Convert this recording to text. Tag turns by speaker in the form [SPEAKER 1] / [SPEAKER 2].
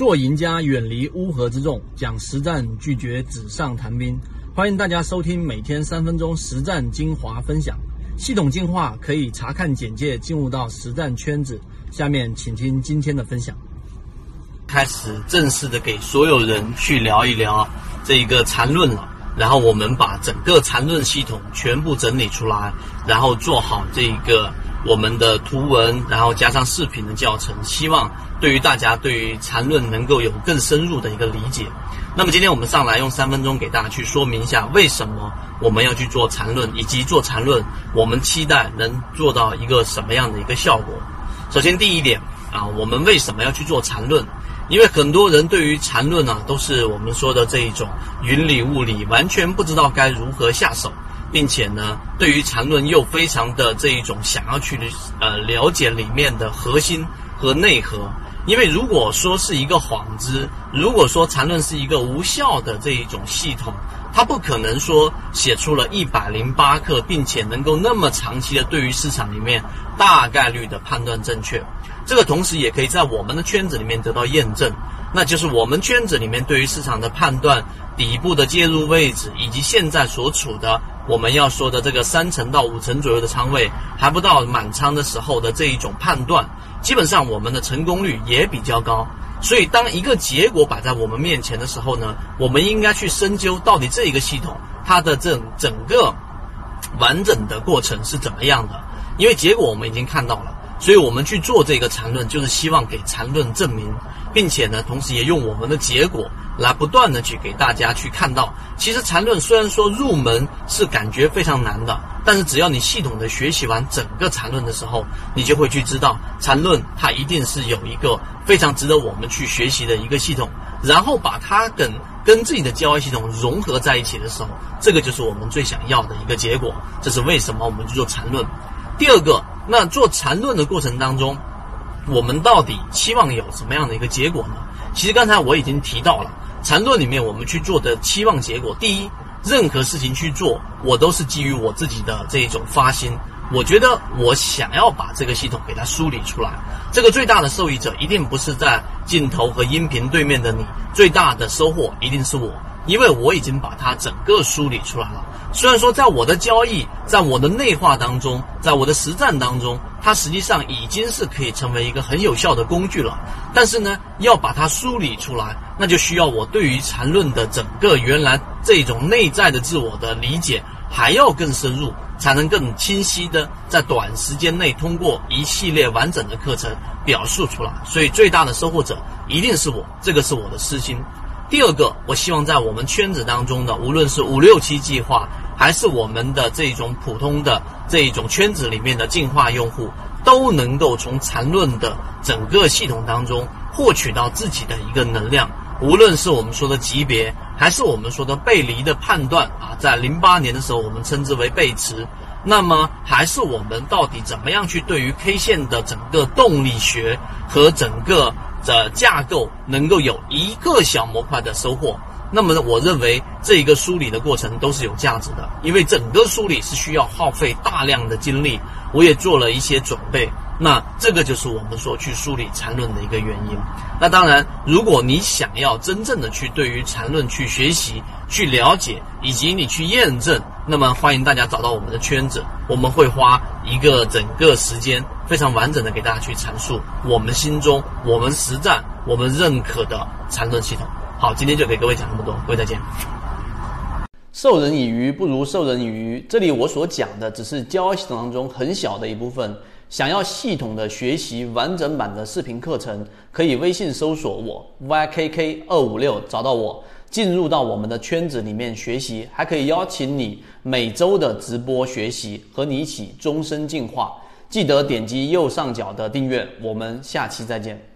[SPEAKER 1] 做赢家，远离乌合之众，讲实战，拒绝纸上谈兵。欢迎大家收听每天三分钟实战精华分享。系统进化可以查看简介，进入到实战圈子。下面请听今天的分享。开始正式的给所有人去聊一聊这一个缠论了。然后我们把整个缠论系统全部整理出来，然后做好这一个我们的图文，然后加上视频的教程，希望对于大家对于缠论能够有更深入的一个理解。那么今天我们上来用三分钟给大家去说明一下，为什么我们要去做缠论，以及做缠论我们期待能做到一个什么样的一个效果。首先第一点啊，我们为什么要去做缠论？因为很多人对于缠论呢，都是我们说的这一种云里雾里，完全不知道该如何下手，并且呢，对于缠论又非常的这一种想要去呃了解里面的核心和内核。因为如果说是一个幌子，如果说缠论是一个无效的这一种系统，它不可能说写出了一百零八克，并且能够那么长期的对于市场里面大概率的判断正确。这个同时也可以在我们的圈子里面得到验证，那就是我们圈子里面对于市场的判断、底部的介入位置，以及现在所处的我们要说的这个三成到五成左右的仓位，还不到满仓的时候的这一种判断，基本上我们的成功率也比较高。所以，当一个结果摆在我们面前的时候呢，我们应该去深究到底这一个系统它的整整个完整的过程是怎么样的，因为结果我们已经看到了。所以我们去做这个缠论，就是希望给缠论证明，并且呢，同时也用我们的结果来不断的去给大家去看到，其实缠论虽然说入门是感觉非常难的，但是只要你系统的学习完整个缠论的时候，你就会去知道缠论它一定是有一个非常值得我们去学习的一个系统，然后把它跟跟自己的交易系统融合在一起的时候，这个就是我们最想要的一个结果。这是为什么我们去做缠论。第二个。那做缠论的过程当中，我们到底期望有什么样的一个结果呢？其实刚才我已经提到了，缠论里面我们去做的期望结果，第一，任何事情去做，我都是基于我自己的这一种发心。我觉得我想要把这个系统给它梳理出来，这个最大的受益者一定不是在镜头和音频对面的你，最大的收获一定是我。因为我已经把它整个梳理出来了。虽然说在我的交易、在我的内化当中、在我的实战当中，它实际上已经是可以成为一个很有效的工具了。但是呢，要把它梳理出来，那就需要我对于缠论的整个原来这种内在的自我的理解还要更深入，才能更清晰的在短时间内通过一系列完整的课程表述出来。所以最大的收获者一定是我，这个是我的私心。第二个，我希望在我们圈子当中的，无论是五六七计划，还是我们的这种普通的这一种圈子里面的进化用户，都能够从缠论的整个系统当中获取到自己的一个能量。无论是我们说的级别，还是我们说的背离的判断啊，在零八年的时候，我们称之为背驰。那么，还是我们到底怎么样去对于 K 线的整个动力学和整个。的架构能够有一个小模块的收获，那么，我认为这一个梳理的过程都是有价值的，因为整个梳理是需要耗费大量的精力，我也做了一些准备。那这个就是我们说去梳理缠论的一个原因。那当然，如果你想要真正的去对于缠论去学习、去了解，以及你去验证，那么欢迎大家找到我们的圈子，我们会花一个整个时间，非常完整的给大家去阐述我们心中、我们实战、我们认可的缠论系统。好，今天就给各位讲这么多，各位再见。授人以鱼不如授人以渔，这里我所讲的只是交易系统当中很小的一部分。想要系统的学习完整版的视频课程，可以微信搜索我 ykk 二五六找到我，进入到我们的圈子里面学习，还可以邀请你每周的直播学习，和你一起终身进化。记得点击右上角的订阅，我们下期再见。